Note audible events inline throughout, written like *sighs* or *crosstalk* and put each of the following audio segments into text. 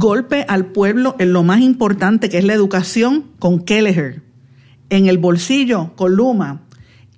Golpe al pueblo en lo más importante que es la educación con Kelleher. En el bolsillo con Luma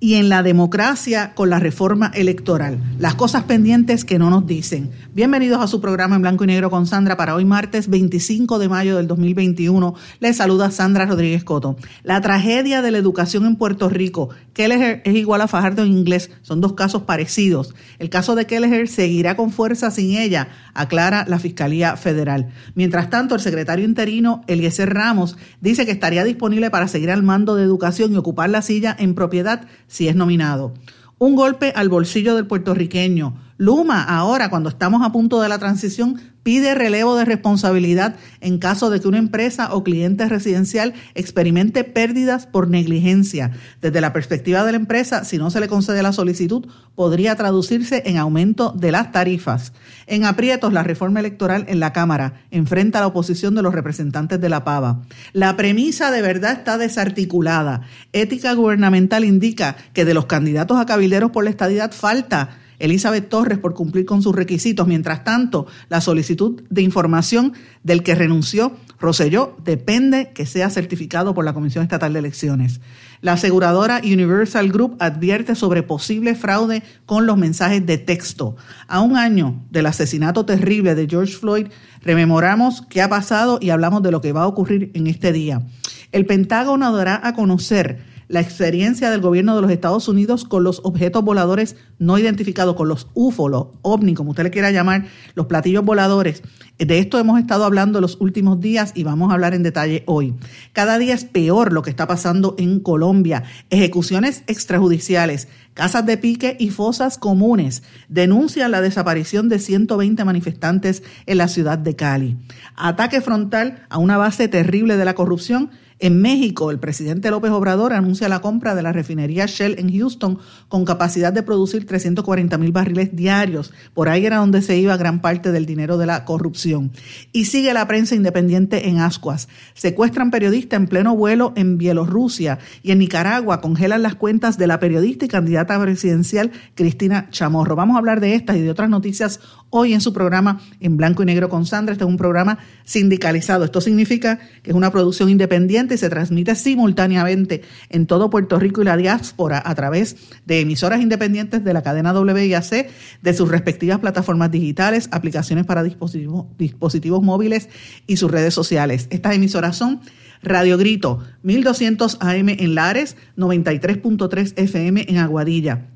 y en la democracia con la reforma electoral. Las cosas pendientes que no nos dicen. Bienvenidos a su programa en blanco y negro con Sandra para hoy martes 25 de mayo del 2021. Les saluda Sandra Rodríguez Coto. La tragedia de la educación en Puerto Rico. Kelleher es igual a Fajardo en inglés. Son dos casos parecidos. El caso de Kelleher seguirá con fuerza sin ella, aclara la Fiscalía Federal. Mientras tanto, el secretario interino Eliezer Ramos dice que estaría disponible para seguir al mando de educación y ocupar la silla en propiedad si es nominado. Un golpe al bolsillo del puertorriqueño. Luma, ahora, cuando estamos a punto de la transición, pide relevo de responsabilidad en caso de que una empresa o cliente residencial experimente pérdidas por negligencia. Desde la perspectiva de la empresa, si no se le concede la solicitud, podría traducirse en aumento de las tarifas. En aprietos, la reforma electoral en la Cámara enfrenta a la oposición de los representantes de la PAVA. La premisa de verdad está desarticulada. Ética gubernamental indica que de los candidatos a cabilderos por la estadidad falta Elizabeth Torres por cumplir con sus requisitos. Mientras tanto, la solicitud de información del que renunció Roselló depende que sea certificado por la Comisión Estatal de Elecciones. La aseguradora Universal Group advierte sobre posible fraude con los mensajes de texto. A un año del asesinato terrible de George Floyd, rememoramos qué ha pasado y hablamos de lo que va a ocurrir en este día. El Pentágono dará a conocer la experiencia del gobierno de los Estados Unidos con los objetos voladores no identificados, con los UFO, los ovni, como usted le quiera llamar, los platillos voladores. De esto hemos estado hablando los últimos días y vamos a hablar en detalle hoy. Cada día es peor lo que está pasando en Colombia. Ejecuciones extrajudiciales, casas de pique y fosas comunes denuncian la desaparición de 120 manifestantes en la ciudad de Cali. Ataque frontal a una base terrible de la corrupción en México, el presidente López Obrador anuncia la compra de la refinería Shell en Houston con capacidad de producir 340 mil barriles diarios. Por ahí era donde se iba gran parte del dinero de la corrupción. Y sigue la prensa independiente en Ascuas. Secuestran periodista en pleno vuelo en Bielorrusia y en Nicaragua congelan las cuentas de la periodista y candidata presidencial Cristina Chamorro. Vamos a hablar de estas y de otras noticias hoy en su programa en blanco y negro con Sandra. Este es un programa sindicalizado. Esto significa que es una producción independiente y se transmite simultáneamente en todo Puerto Rico y la diáspora a través de emisoras independientes de la cadena WIAC, de sus respectivas plataformas digitales, aplicaciones para dispositivos, dispositivos móviles y sus redes sociales. Estas emisoras son Radio Grito, 1200 AM en Lares, 93.3 FM en Aguadilla.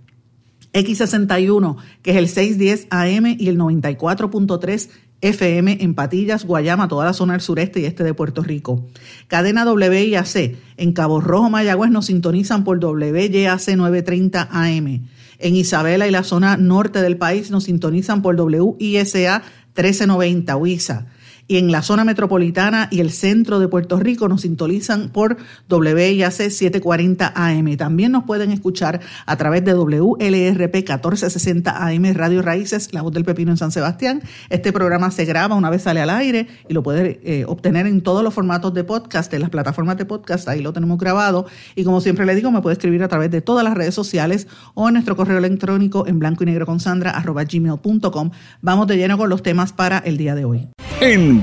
X61, que es el 610 AM y el 94.3 FM en Patillas, Guayama, toda la zona del sureste y este de Puerto Rico. Cadena WIAC en Cabo Rojo, Mayagüez nos sintonizan por WYAC 930 AM. En Isabela y la zona norte del país nos sintonizan por WISA 1390 WISA y en la zona metropolitana y el centro de Puerto Rico nos sintonizan por WIAC 740 AM. También nos pueden escuchar a través de WLRP 1460 AM Radio Raíces, La Voz del Pepino en San Sebastián. Este programa se graba una vez sale al aire y lo puede eh, obtener en todos los formatos de podcast, en las plataformas de podcast, ahí lo tenemos grabado. Y como siempre le digo, me puede escribir a través de todas las redes sociales o en nuestro correo electrónico en blanco y negro con Sandra arroba gmail.com. Vamos de lleno con los temas para el día de hoy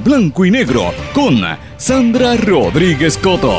blanco y negro con Sandra Rodríguez Coto.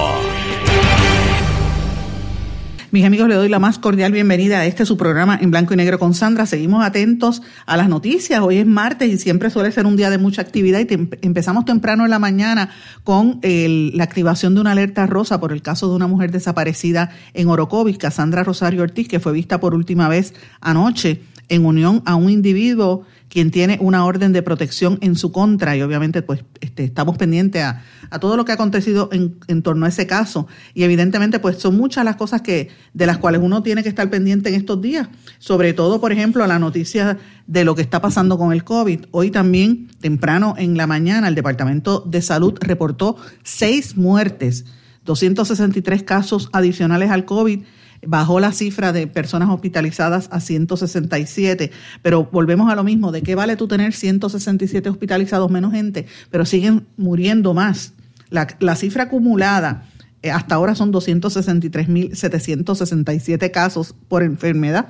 Mis amigos, le doy la más cordial bienvenida a este su programa en blanco y negro con Sandra. Seguimos atentos a las noticias. Hoy es martes y siempre suele ser un día de mucha actividad y empezamos temprano en la mañana con la activación de una alerta rosa por el caso de una mujer desaparecida en Orocovis, Sandra Rosario Ortiz, que fue vista por última vez anoche en unión a un individuo quien tiene una orden de protección en su contra. Y obviamente pues este, estamos pendientes a, todo lo que ha acontecido en, en, torno a ese caso. Y evidentemente pues son muchas las cosas que de las cuales uno tiene que estar pendiente en estos días, sobre todo por ejemplo la noticia de lo que está pasando con el COVID. Hoy también temprano en la mañana el Departamento de Salud reportó seis muertes, 263 casos adicionales al COVID bajó la cifra de personas hospitalizadas a 167, pero volvemos a lo mismo, ¿de qué vale tú tener 167 hospitalizados menos gente, pero siguen muriendo más? La, la cifra acumulada eh, hasta ahora son 263.767 casos por enfermedad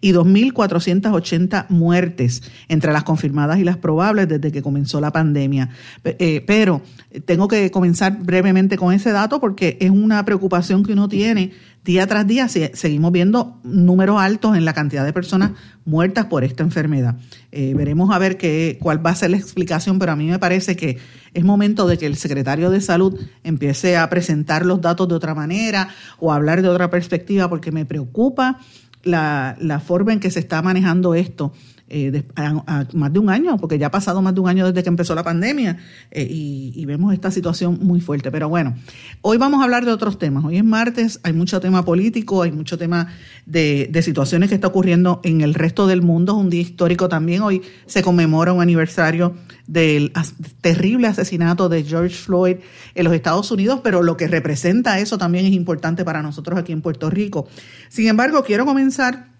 y 2.480 muertes entre las confirmadas y las probables desde que comenzó la pandemia. Eh, pero tengo que comenzar brevemente con ese dato porque es una preocupación que uno tiene día tras día. Seguimos viendo números altos en la cantidad de personas muertas por esta enfermedad. Eh, veremos a ver qué, cuál va a ser la explicación, pero a mí me parece que es momento de que el secretario de salud empiece a presentar los datos de otra manera o a hablar de otra perspectiva porque me preocupa la, la forma en que se está manejando esto. Eh, más de un año, porque ya ha pasado más de un año desde que empezó la pandemia eh, y, vemos esta situación muy fuerte. Pero bueno, hoy vamos a hablar de otros temas. Hoy es martes, hay mucho tema político, hay mucho tema de, de situaciones que está ocurriendo en el resto del mundo. Es un día histórico también. Hoy se conmemora un aniversario del terrible asesinato de George Floyd en los Estados Unidos, pero lo que representa eso también es importante para nosotros aquí en Puerto Rico. Sin embargo, quiero comenzar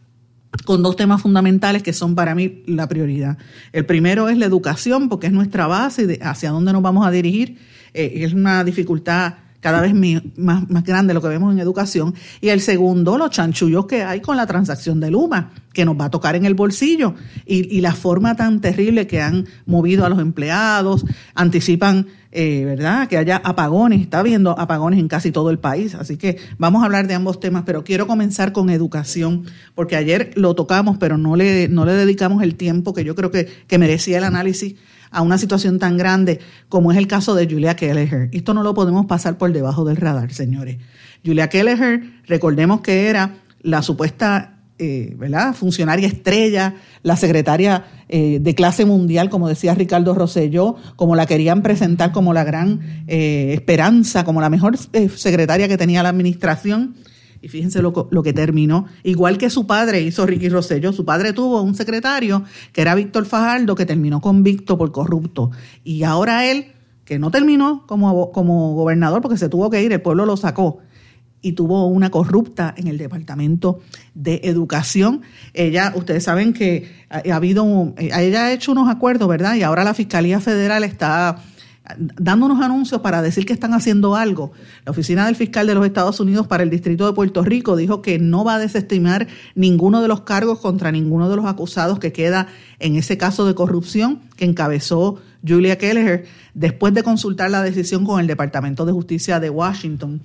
con dos temas fundamentales que son para mí la prioridad. El primero es la educación, porque es nuestra base hacia dónde nos vamos a dirigir. Eh, es una dificultad cada vez más, más grande lo que vemos en educación. Y el segundo, los chanchullos que hay con la transacción de Luma, que nos va a tocar en el bolsillo. Y, la forma tan terrible que han movido a los empleados, anticipan, eh, ¿verdad?, que haya apagones. Está habiendo apagones en casi todo el país. Así que vamos a hablar de ambos temas, pero quiero comenzar con educación, porque ayer lo tocamos, pero no le, no le dedicamos el tiempo que yo creo que, que merecía el análisis a una situación tan grande como es el caso de Julia Kelleher. Esto no lo podemos pasar por debajo del radar, señores. Julia Kelleher, recordemos que era la supuesta eh, ¿verdad? funcionaria estrella, la secretaria eh, de clase mundial, como decía Ricardo Rosselló, como la querían presentar como la gran eh, esperanza, como la mejor secretaria que tenía la administración. Y fíjense lo, lo, que terminó. Igual que su padre hizo Ricky Rosselló, su padre tuvo un secretario que era Víctor Fajardo, que terminó convicto por corrupto. Y ahora él, que no terminó como, como gobernador porque se tuvo que ir, el pueblo lo sacó y tuvo una corrupta en el Departamento de Educación. Ella, ustedes saben que ha, habido, ella ha hecho unos acuerdos, ¿verdad? Y ahora la Fiscalía Federal está dando unos anuncios para decir que están haciendo algo. La Oficina del Fiscal de los Estados Unidos para el Distrito de Puerto Rico dijo que no va a desestimar ninguno de los cargos contra ninguno de los acusados que queda en ese caso de corrupción que encabezó Julia Kelleher después de consultar la decisión con el Departamento de Justicia de Washington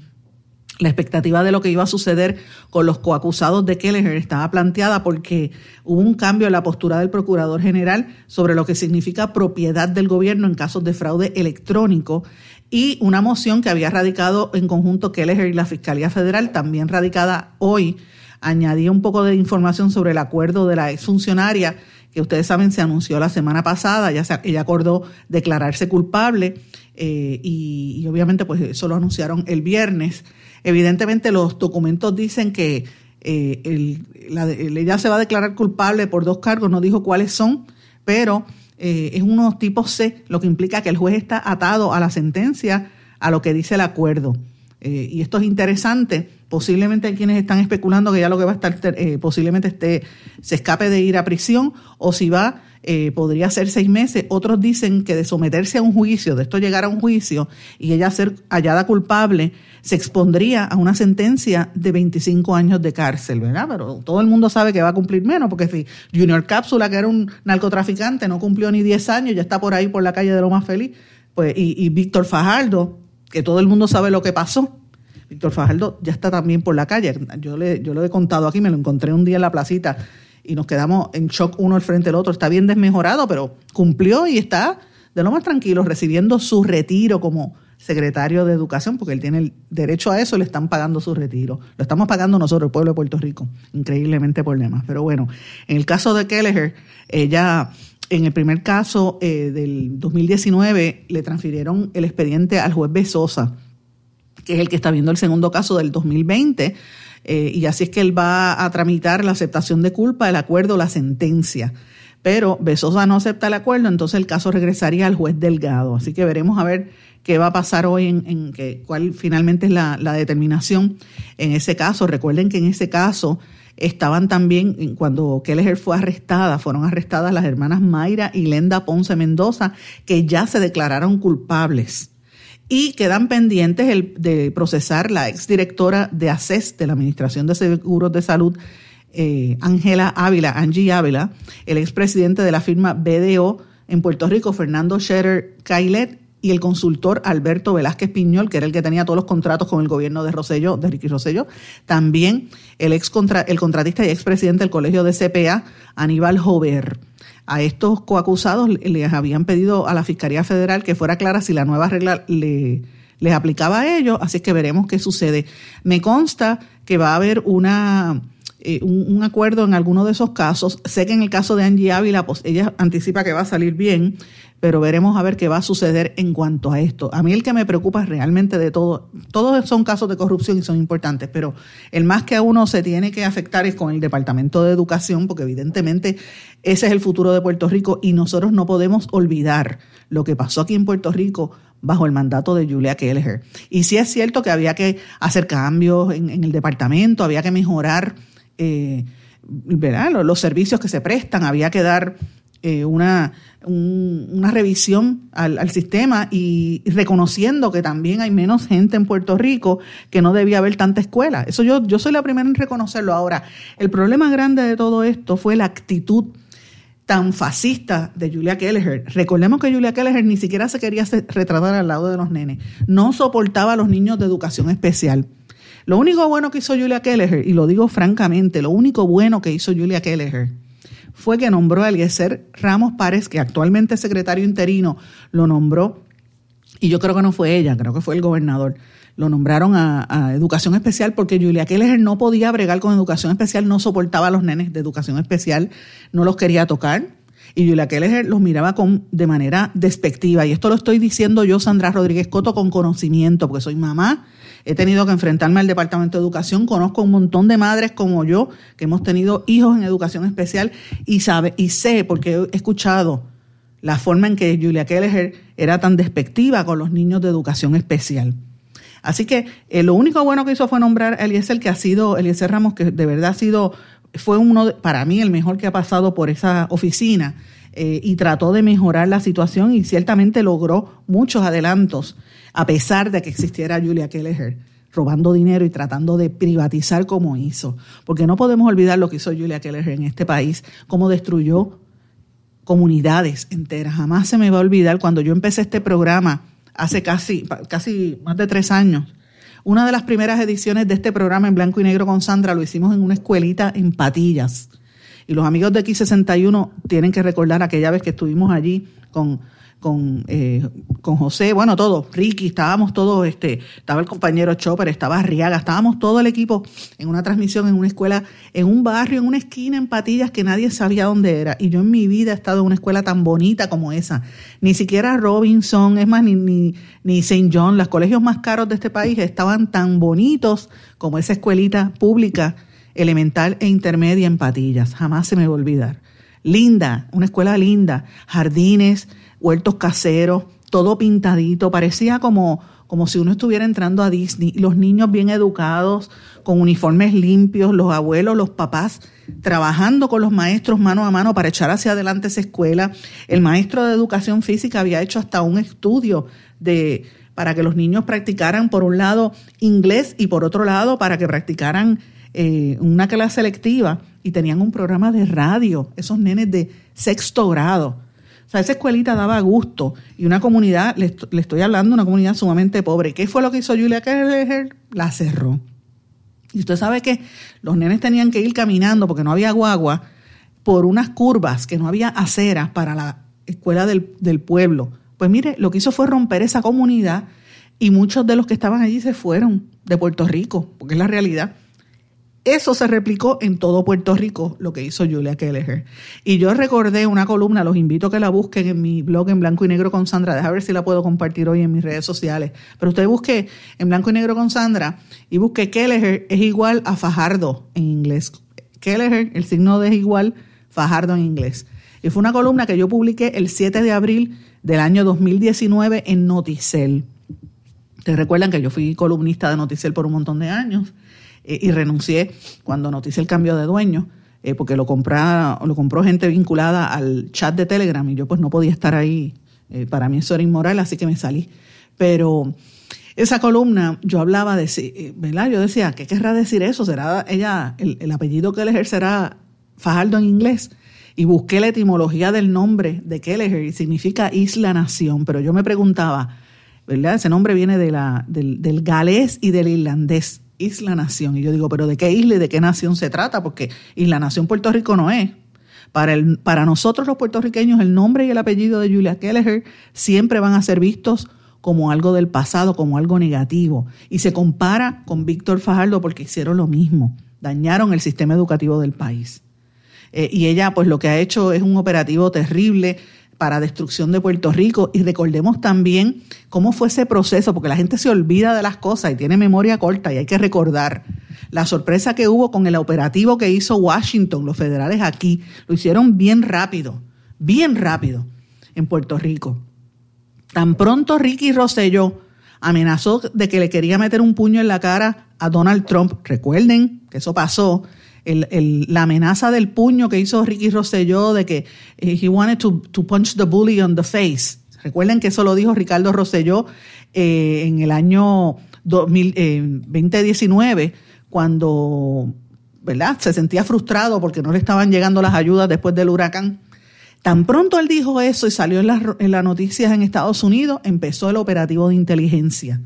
la expectativa de lo que iba a suceder con los coacusados de Kelleher estaba planteada porque hubo un cambio en la postura del Procurador General sobre lo que significa propiedad del gobierno en casos de fraude electrónico y una moción que había radicado en conjunto Kelleher y la Fiscalía Federal, también radicada hoy, añadía un poco de información sobre el acuerdo de la exfuncionaria que ustedes saben se anunció la semana pasada, se, ella acordó declararse culpable eh, y, y obviamente pues eso lo anunciaron el viernes. Evidentemente los documentos dicen que eh, ella se va a declarar culpable por dos cargos, no dijo cuáles son, pero eh, es unos tipos C, lo que implica que el juez está atado a la sentencia, a lo que dice el acuerdo. Eh, y esto es interesante. Posiblemente hay quienes están especulando que ya lo que va a estar, posiblemente esté, se escape de ir a prisión, o si va, podría ser seis meses. Otros dicen que de someterse a un juicio, de esto llegar a un juicio y ella ser hallada culpable, se expondría a una sentencia de 25 años de cárcel, ¿verdad? Pero todo el mundo sabe que va a cumplir menos, porque si Junior Cápsula, que era un narcotraficante, no cumplió ni 10 años, ya está por ahí por la calle de lo más feliz, pues, y, Víctor Fajardo, que todo el mundo sabe lo que pasó, Víctor Fajardo ya está también por la calle. Yo, le, yo lo he contado aquí, me lo encontré un día en la placita y nos quedamos en shock uno al frente del otro. Está bien desmejorado, pero cumplió y está de lo más tranquilo, recibiendo su retiro como secretario de Educación, porque él tiene el derecho a eso, le están pagando su retiro. Lo estamos pagando nosotros, el pueblo de Puerto Rico, increíblemente por demás. Pero bueno, en el caso de Kelleher, ella en el primer caso eh, del 2019 le transfirieron el expediente al juez Besosa, que es el que está viendo el segundo caso del 2020, eh, y así es que él va a tramitar la aceptación de culpa, el acuerdo, la sentencia. Pero Besosa no acepta el acuerdo, entonces el caso regresaría al juez Delgado. Así que veremos a ver qué va a pasar hoy en, que, cuál finalmente es la, la determinación en ese caso. Recuerden que en ese caso estaban también, cuando Kelleher fue arrestada, fueron arrestadas las hermanas Mayra y Lenda Ponce Mendoza, que ya se declararon culpables. Y quedan pendientes el, de procesar la exdirectora de ACES, de la Administración de Seguros de Salud, eh, Ángela Ávila, Angie Ávila, el expresidente de la firma BDO en Puerto Rico, Fernando Scherer Cailet, y el consultor Alberto Velázquez Piñol, que era el que tenía todos los contratos con el gobierno de Rosselló, de Ricky Rosselló, también el ex el contratista y expresidente del colegio de CPA, Aníbal Jover. A estos coacusados les habían pedido a la Fiscalía Federal que fuera clara si la nueva regla le, les aplicaba a ellos, así que veremos qué sucede. Me consta que va a haber una eh, un, acuerdo en alguno de esos casos. Sé que en el caso de Angie Ávila, pues ella anticipa que va a salir bien, pero veremos a ver qué va a suceder en cuanto a esto. A mí el que me preocupa realmente de todo, todos son casos de corrupción y son importantes, pero el más que a uno se tiene que afectar es con el Departamento de Educación, porque evidentemente ese es el futuro de Puerto Rico y nosotros no podemos olvidar lo que pasó aquí en Puerto Rico bajo el mandato de Julia Kelleher. Y sí es cierto que había que hacer cambios en, en el departamento, había que mejorar eh, los servicios que se prestan, había que dar eh, una, una revisión al, sistema y, reconociendo que también hay menos gente en Puerto Rico, que no debía haber tanta escuela. Eso yo, yo soy la primera en reconocerlo. Ahora, el problema grande de todo esto fue la actitud tan fascista de Julia Kelleher. Recordemos que Julia Kelleher ni siquiera se quería retratar al lado de los nenes. No soportaba a los niños de educación especial. Lo único bueno que hizo Julia Kelleher, y lo digo francamente, lo único bueno que hizo Julia Kelleher fue que nombró a Eliezer Ramos Párez, que actualmente es secretario interino, lo nombró, y yo creo que no fue ella, creo que fue el gobernador, lo nombraron a, educación especial porque Julia Kelleher no podía bregar con educación especial, no soportaba a los nenes de educación especial, no los quería tocar. Y Julia Kelleher los miraba con, de manera despectiva. Y esto lo estoy diciendo yo, Sandra Rodríguez Coto, con conocimiento, porque soy mamá he tenido que enfrentarme al Departamento de Educación, conozco un montón de madres como yo que hemos tenido hijos en educación especial y sabe y sé porque he escuchado la forma en que Julia Kelleher era tan despectiva con los niños de educación especial. Así que eh, lo único bueno que hizo fue nombrar a Eliezer, que ha sido, Eliezer Ramos, que de verdad ha sido, fue uno, para mí, el mejor que ha pasado por esa oficina eh, y trató de mejorar la situación y ciertamente logró muchos adelantos a pesar de que existiera Julia Kelleher robando dinero y tratando de privatizar como hizo. Porque no podemos olvidar lo que hizo Julia Kelleher en este país, cómo destruyó comunidades enteras. Jamás se me va a olvidar cuando yo empecé este programa hace casi, casi más de tres años. Una de las primeras ediciones de este programa en blanco y negro con Sandra lo hicimos en una escuelita en Patillas. Y los amigos de X61 tienen que recordar aquella vez que estuvimos allí con con, eh, con José, bueno, todos, Ricky, estábamos todos, este, estaba el compañero Chopper, estaba Arriaga, estábamos todo el equipo en una transmisión en una escuela, en un barrio, en una esquina en Patillas que nadie sabía dónde era. Y yo en mi vida he estado en una escuela tan bonita como esa. Ni siquiera Robinson, es más, ni, ni, ni St. John, los colegios más caros de este país estaban tan bonitos como esa escuelita pública, elemental e intermedia en Patillas. Jamás se me va a olvidar. Linda, una escuela linda, jardines, huertos caseros, todo pintadito, parecía como, como si uno estuviera entrando a Disney, los niños bien educados, con uniformes limpios, los abuelos, los papás trabajando con los maestros mano a mano para echar hacia adelante esa escuela. El maestro de educación física había hecho hasta un estudio de para que los niños practicaran por un lado inglés y por otro lado para que practicaran eh, una clase selectiva y tenían un programa de radio, esos nenes de sexto grado o sea, esa escuelita daba gusto y una comunidad, le, estoy hablando, una comunidad sumamente pobre. ¿Qué fue lo que hizo Julia Kelleher? La cerró. Y usted sabe que los nenes tenían que ir caminando porque no había guagua por unas curvas, que no había aceras para la escuela del, del pueblo. Pues mire, lo que hizo fue romper esa comunidad y muchos de los que estaban allí se fueron de Puerto Rico, porque es la realidad. Eso se replicó en todo Puerto Rico, lo que hizo Julia Kelleher. Y yo recordé una columna, los invito a que la busquen en mi blog en blanco y negro con Sandra, déjame ver si la puedo compartir hoy en mis redes sociales. Pero usted busque en blanco y negro con Sandra y busque Kelleher es igual a Fajardo en inglés. Kelleher, el signo de es igual, Fajardo en inglés. Y fue una columna que yo publiqué el 7 de abril del año 2019 en Noticel. Te recuerdan que yo fui columnista de Noticel por un montón de años eh, y renuncié cuando notice el cambio de dueño, eh, porque lo, lo compró gente vinculada al chat de Telegram y yo pues no podía estar ahí. Eh, para mí eso era inmoral, así que me salí. Pero esa columna yo hablaba de, ¿verdad? Yo decía, ¿qué querrá decir eso? ¿Será ella, el, apellido que él ejercerá Fajardo en inglés? Y busqué la etimología del nombre de Kelleher y significa isla nación, pero yo me preguntaba, ¿verdad? Ese nombre viene de la, del, del galés y del irlandés isla nación. Y yo digo, pero ¿de qué isla y de qué nación se trata? Porque isla nación Puerto Rico no es. Para, el, para nosotros los puertorriqueños el nombre y el apellido de Julia Kelleher siempre van a ser vistos como algo del pasado, como algo negativo. Y se compara con Víctor Fajardo porque hicieron lo mismo, dañaron el sistema educativo del país. Eh, y ella pues lo que ha hecho es un operativo terrible para destrucción de Puerto Rico y recordemos también cómo fue ese proceso, porque la gente se olvida de las cosas y tiene memoria corta y hay que recordar la sorpresa que hubo con el operativo que hizo Washington, los federales aquí, lo hicieron bien rápido, bien rápido en Puerto Rico. Tan pronto Ricky Rosselló amenazó de que le quería meter un puño en la cara a Donald Trump, recuerden que eso pasó, el, la amenaza del puño que hizo Ricky Rosselló de que eh, he wanted to, punch the bully on the face. Recuerden que eso lo dijo Ricardo Rosselló eh, en el año 2019, eh, cuando ¿verdad? se sentía frustrado porque no le estaban llegando las ayudas después del huracán. Tan pronto él dijo eso y salió en las en las noticias en Estados Unidos, empezó el operativo de inteligencia.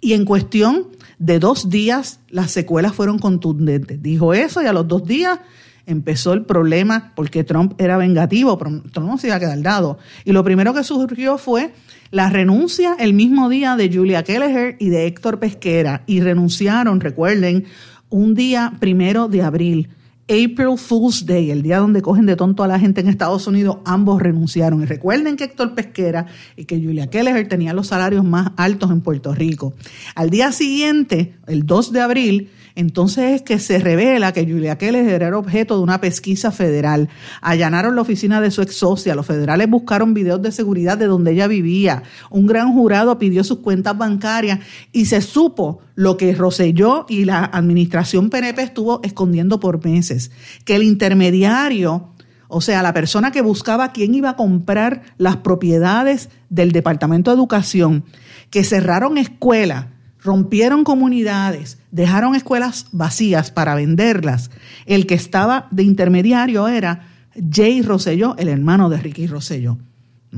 Y en cuestión de dos días las secuelas fueron contundentes. Dijo eso y a los dos días empezó el problema porque Trump era vengativo, Trump no se iba a quedar dado. Y lo primero que surgió fue la renuncia el mismo día de Julia Kelleher y de Héctor Pesquera. Y renunciaron, recuerden, un día primero de abril. April Fool's Day, el día donde cogen de tonto a la gente en Estados Unidos, ambos renunciaron. Y recuerden que Héctor Pesquera y que Julia Keller tenían los salarios más altos en Puerto Rico. Al día siguiente, el 2 de abril, entonces es que se revela que Julia Keller era objeto de una pesquisa federal. Allanaron la oficina de su ex socia. Los federales buscaron videos de seguridad de donde ella vivía. Un gran jurado pidió sus cuentas bancarias y se supo lo que Roselló y la administración PNP estuvo escondiendo por meses. Que el intermediario, o sea, la persona que buscaba quién iba a comprar las propiedades del Departamento de Educación, que cerraron escuelas rompieron comunidades, dejaron escuelas vacías para venderlas. El que estaba de intermediario era Jay Rosselló, el hermano de Ricky Rosselló,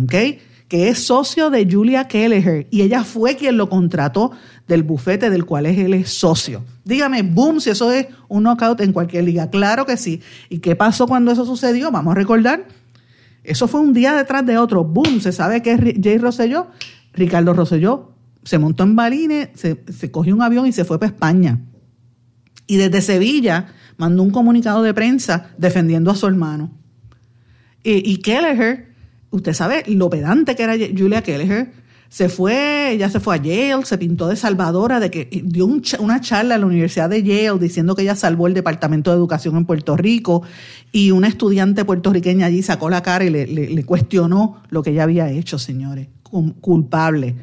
¿ok? que es socio de Julia Kelleher y ella fue quien lo contrató del bufete del cual él es socio. Dígame, boom, si eso es un knockout en cualquier liga. Claro que sí. ¿Y qué pasó cuando eso sucedió? Vamos a recordar. Eso fue un día detrás de otro. Boom, se sabe que es Jay Rosselló. Ricardo Rosselló se montó en balines, se, cogió un avión y se fue para España. Y desde Sevilla mandó un comunicado de prensa defendiendo a su hermano. Y, Kelleher, usted sabe lo pedante que era Julia Kelleher, se fue, ella se fue a Yale, se pintó de salvadora, de que dio una charla en la Universidad de Yale diciendo que ella salvó el Departamento de Educación en Puerto Rico y una estudiante puertorriqueña allí sacó la cara y le, le cuestionó lo que ella había hecho, señores, culpable.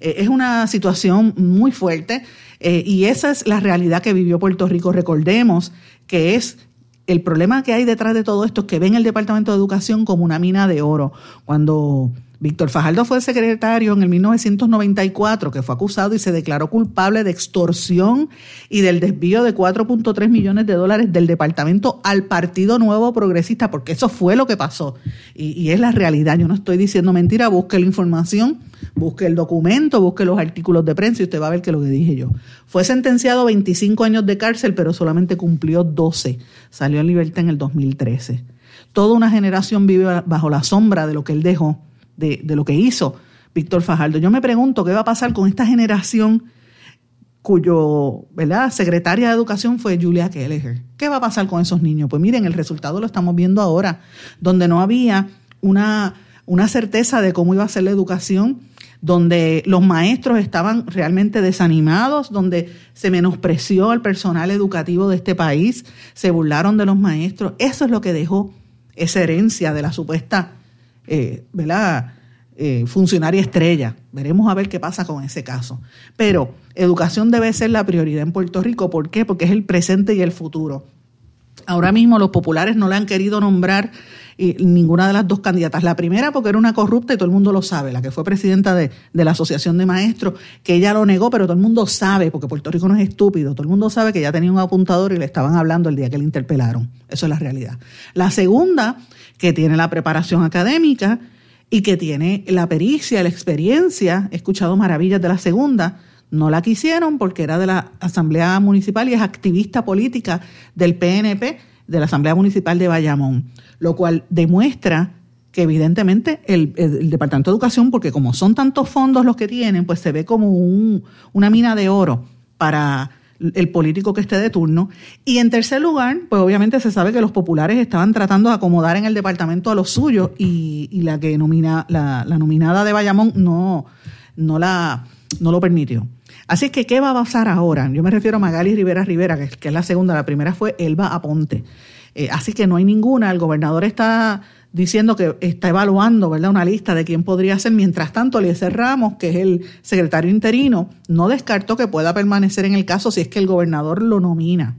Eh, es una situación muy fuerte eh, y esa es la realidad que vivió Puerto Rico. Recordemos que es el problema que hay detrás de todo esto es que ven el Departamento de Educación como una mina de oro. Cuando Víctor Fajardo fue secretario en el 1994, que fue acusado y se declaró culpable de extorsión y del desvío de 4.3 millones de dólares del departamento al Partido Nuevo Progresista, porque eso fue lo que pasó. Y, es la realidad. Yo no estoy diciendo mentira, busque la información, busque el documento, busque los artículos de prensa y usted va a ver que lo que dije yo. Fue sentenciado a 25 años de cárcel, pero solamente cumplió 12. Salió en libertad en el 2013. Toda una generación vive bajo la sombra de lo que él dejó de, lo que hizo, Víctor Fajardo. Yo me pregunto qué va a pasar con esta generación cuyo ¿verdad? secretaria de educación fue Julia Kelleher. ¿Qué va a pasar con esos niños? Pues miren, el resultado lo estamos viendo ahora, donde no había una, una certeza de cómo iba a ser la educación, donde los maestros estaban realmente desanimados, donde se menospreció al personal educativo de este país, se burlaron de los maestros. Eso es lo que dejó esa herencia de la supuesta eh. Eh, funcionaria estrella. Veremos a ver qué pasa con ese caso. Pero educación debe ser la prioridad en Puerto Rico. ¿Por qué? Porque es el presente y el futuro. Ahora mismo los populares no le han querido nombrar ninguna de las dos candidatas. La primera porque era una corrupta y todo el mundo lo sabe, la que fue presidenta de, de, la Asociación de Maestros, que ella lo negó, pero todo el mundo sabe, porque Puerto Rico no es estúpido, todo el mundo sabe que ella tenía un apuntador y le estaban hablando el día que le interpelaron. Eso es la realidad. La segunda, que tiene la preparación académica, y que tiene la pericia, la experiencia, he escuchado maravillas de la segunda, no la quisieron porque era de la Asamblea Municipal y es activista política del PNP de la Asamblea Municipal de Bayamón, lo cual demuestra que evidentemente el, Departamento de Educación, porque como son tantos fondos los que tienen, pues se ve como un, una mina de oro para el político que esté de turno. Y en tercer lugar, pues obviamente se sabe que los populares estaban tratando de acomodar en el departamento a los suyos y, la que nomina, la, nominada de Bayamón no, no, la, no lo permitió. Así que, ¿qué va a pasar ahora? Yo me refiero a Magali Rivera Rivera, que, es la segunda, la primera fue Elba Aponte. Eh, así que no hay ninguna, el gobernador está diciendo que está evaluando ¿verdad? una lista de quién podría ser. Mientras tanto, Eliezer Ramos, que es el secretario interino, no descartó que pueda permanecer en el caso si es que el gobernador lo nomina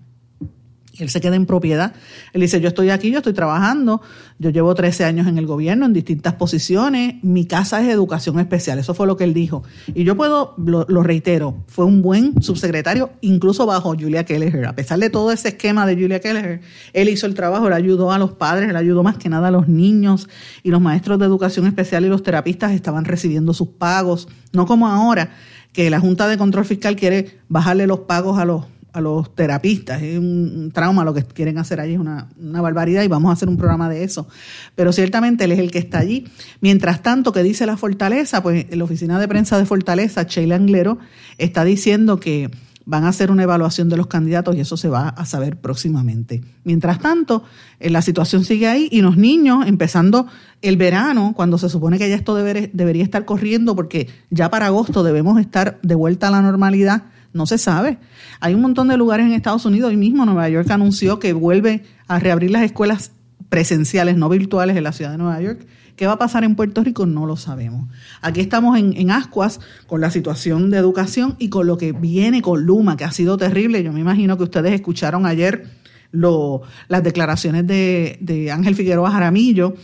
él se queda en propiedad. Él dice, yo estoy aquí, yo estoy trabajando, yo llevo 13 años en el gobierno en distintas posiciones, mi casa es educación especial, eso fue lo que él dijo. Y yo puedo, lo, reitero, fue un buen subsecretario, incluso bajo Julia Kelleher. A pesar de todo ese esquema de Julia Kelleher, él hizo el trabajo, él ayudó a los padres, él ayudó más que nada a los niños y los maestros de educación especial y los terapistas estaban recibiendo sus pagos, no como ahora que la Junta de Control Fiscal quiere bajarle los pagos a los a los terapistas. Es un trauma lo que quieren hacer allí, es una, barbaridad y vamos a hacer un programa de eso. Pero ciertamente él es el que está allí. Mientras tanto, ¿qué dice la Fortaleza? Pues la oficina de prensa de Fortaleza, Sheila Anglero, está diciendo que van a hacer una evaluación de los candidatos y eso se va a saber próximamente. Mientras tanto, eh, la situación sigue ahí y los niños, empezando el verano, cuando se supone que ya esto debería estar corriendo, porque ya para agosto debemos estar de vuelta a la normalidad, no se sabe. Hay un montón de lugares en Estados Unidos, hoy mismo Nueva York anunció que vuelve a reabrir las escuelas presenciales, no virtuales en la ciudad de Nueva York. ¿Qué va a pasar en Puerto Rico? No lo sabemos. Aquí estamos en, en, Ascuas con la situación de educación y con lo que viene con Luma, que ha sido terrible. Yo me imagino que ustedes escucharon ayer lo, las declaraciones de, de, Ángel Figueroa Jaramillo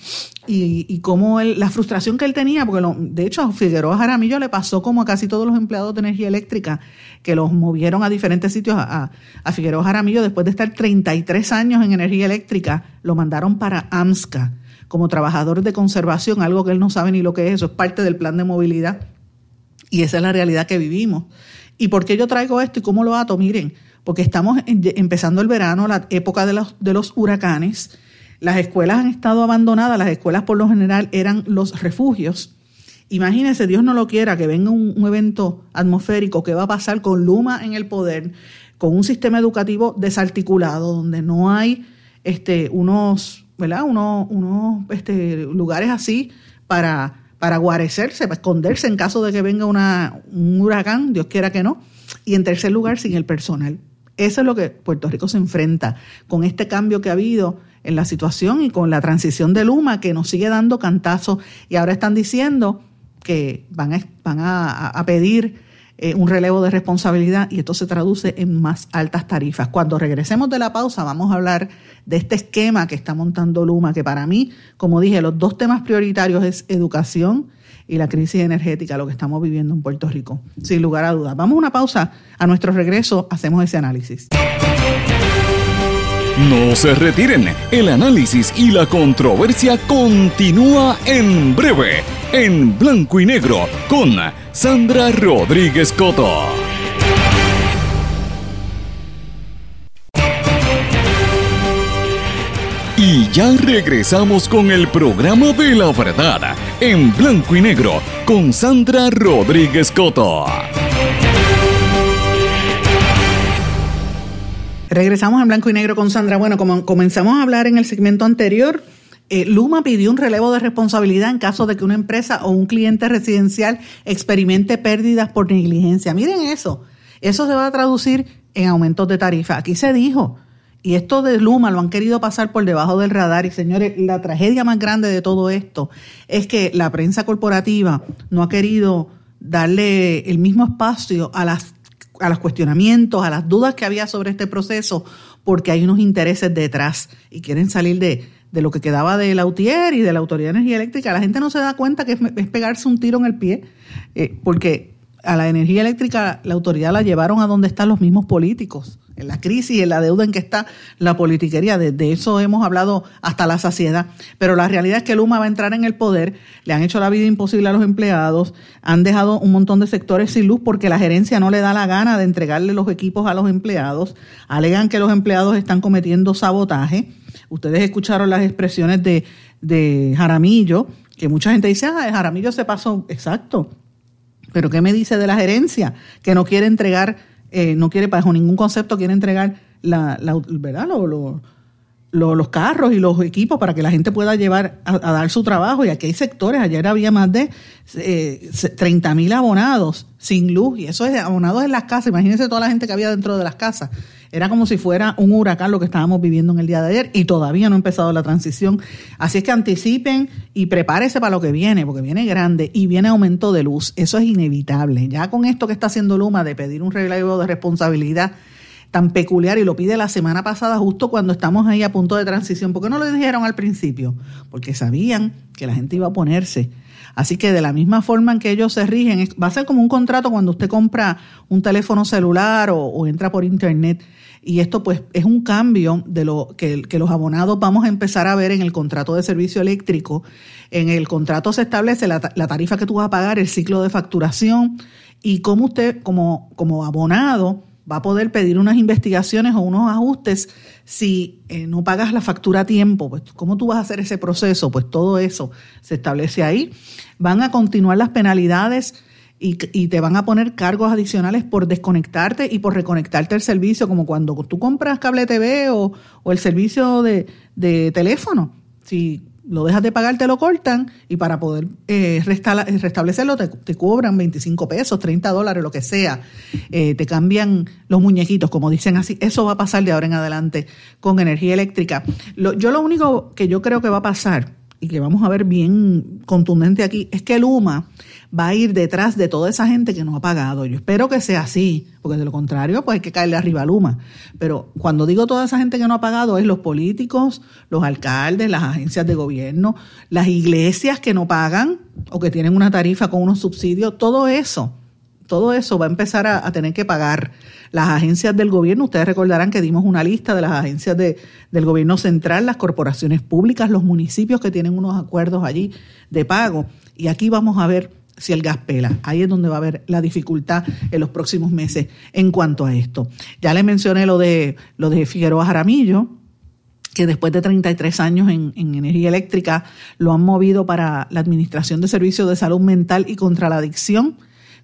y, y cómo él, la frustración que él tenía, porque de hecho a Figueroa Jaramillo le pasó como a casi todos los empleados de energía eléctrica, que los movieron a diferentes sitios. A, a Figueroa Jaramillo, después de estar 33 años en energía eléctrica, lo mandaron para AMSCA como trabajador de conservación, algo que él no sabe ni lo que es, eso es parte del plan de movilidad. Y esa es la realidad que vivimos. ¿Y por qué yo traigo esto y cómo lo ato? Miren, porque estamos empezando el verano, la época de los, de los huracanes. Las escuelas han estado abandonadas, las escuelas por lo general eran los refugios. Imagínense, Dios no lo quiera, que venga un, evento atmosférico que va a pasar con Luma en el poder, con un sistema educativo desarticulado, donde no hay este, unos, ¿verdad? este, lugares así para, guarecerse, para esconderse en caso de que venga un huracán, Dios quiera que no. Y en tercer lugar, sin el personal. Eso es lo que Puerto Rico se enfrenta con este cambio que ha habido en la situación y con la transición de Luma que nos sigue dando cantazos y ahora están diciendo que van a, van a, pedir eh, un relevo de responsabilidad y esto se traduce en más altas tarifas. Cuando regresemos de la pausa vamos a hablar de este esquema que está montando Luma, que para mí, como dije, los dos temas prioritarios es educación y la crisis energética, lo que estamos viviendo en Puerto Rico, sin lugar a dudas. Vamos a una pausa, a nuestro regreso hacemos ese análisis. No se retiren, el análisis y la controversia continúa en breve, en blanco y negro, con Sandra Rodríguez Coto. Ya regresamos con el programa de la verdad en blanco y negro con Sandra Rodríguez Coto. Regresamos en blanco y negro con Sandra. Bueno, como comenzamos a hablar en el segmento anterior, eh, Luma pidió un relevo de responsabilidad en caso de que una empresa o un cliente residencial experimente pérdidas por negligencia. Miren eso, eso se va a traducir en aumentos de tarifa. Aquí se dijo, y esto de Luma lo han querido pasar por debajo del radar. Y señores, la tragedia más grande de todo esto es que la prensa corporativa no ha querido darle el mismo espacio a las a los cuestionamientos, a las dudas que había sobre este proceso, porque hay unos intereses detrás y quieren salir de, de lo que quedaba de la UTIER y de la Autoridad de Energía Eléctrica. La gente no se da cuenta que es, pegarse un tiro en el pie, eh, porque a la energía eléctrica la autoridad la llevaron a donde están los mismos políticos, en la crisis, en la deuda en que está la politiquería. De, eso hemos hablado hasta la saciedad. Pero la realidad es que Luma va a entrar en el poder, le han hecho la vida imposible a los empleados, han dejado un montón de sectores sin luz porque la gerencia no le da la gana de entregarle los equipos a los empleados, alegan que los empleados están cometiendo sabotaje. Ustedes escucharon las expresiones de, de Jaramillo, que mucha gente dice, ah, Jaramillo se pasó, exacto pero ¿qué me dice de la gerencia? Que no quiere entregar, eh, no quiere bajo ningún concepto, quiere entregar la, la ¿verdad? los carros y los equipos para que la gente pueda llevar a, dar su trabajo. Y aquí hay sectores, ayer había más de eh, 30 mil abonados sin luz, y eso es abonados en las casas. Imagínense toda la gente que había dentro de las casas. Era como si fuera un huracán lo que estábamos viviendo en el día de ayer y todavía no ha empezado la transición. Así es que anticipen y prepárese para lo que viene, porque viene grande y viene aumento de luz. Eso es inevitable. Ya con esto que está haciendo Luma de pedir un relevo de responsabilidad tan peculiar y lo pide la semana pasada justo cuando estamos ahí a punto de transición. ¿Por qué no lo dijeron al principio? Porque sabían que la gente iba a ponerse. Así que de la misma forma en que ellos se rigen, va a ser como un contrato cuando usted compra un teléfono celular o, entra por internet. Y esto pues es un cambio de lo que, que, los abonados vamos a empezar a ver en el contrato de servicio eléctrico. En el contrato se establece la, la tarifa que tú vas a pagar, el ciclo de facturación y cómo usted como, como abonado va a poder pedir unas investigaciones o unos ajustes si eh, no pagas la factura a tiempo. Pues, ¿Cómo tú vas a hacer ese proceso? Pues todo eso se establece ahí. Van a continuar las penalidades y, te van a poner cargos adicionales por desconectarte y por reconectarte el servicio, como cuando tú compras cable TV o, el servicio de, teléfono. Si lo dejas de pagar, te lo cortan y para poder eh, restablecerlo te, cobran 25 pesos, 30 dólares, lo que sea. Eh, te cambian los muñequitos, como dicen así. Eso va a pasar de ahora en adelante con energía eléctrica. yo lo único que yo creo que va a pasar y que vamos a ver bien contundente aquí es que el UMA va a ir detrás de toda esa gente que no ha pagado. Yo espero que sea así, porque de lo contrario, pues hay que caerle arriba a Luma. Pero cuando digo toda esa gente que no ha pagado, es los políticos, los alcaldes, las agencias de gobierno, las iglesias que no pagan o que tienen una tarifa con unos subsidios, todo eso. Todo eso va a empezar a, tener que pagar las agencias del gobierno. Ustedes recordarán que dimos una lista de las agencias de, del gobierno central, las corporaciones públicas, los municipios que tienen unos acuerdos allí de pago. Y aquí vamos a ver si el gas pela. Ahí es donde va a haber la dificultad en los próximos meses en cuanto a esto. Ya le mencioné lo de, lo de Figueroa Jaramillo, que después de 33 años en, en, energía eléctrica lo han movido para la Administración de Servicios de Salud Mental y contra la Adicción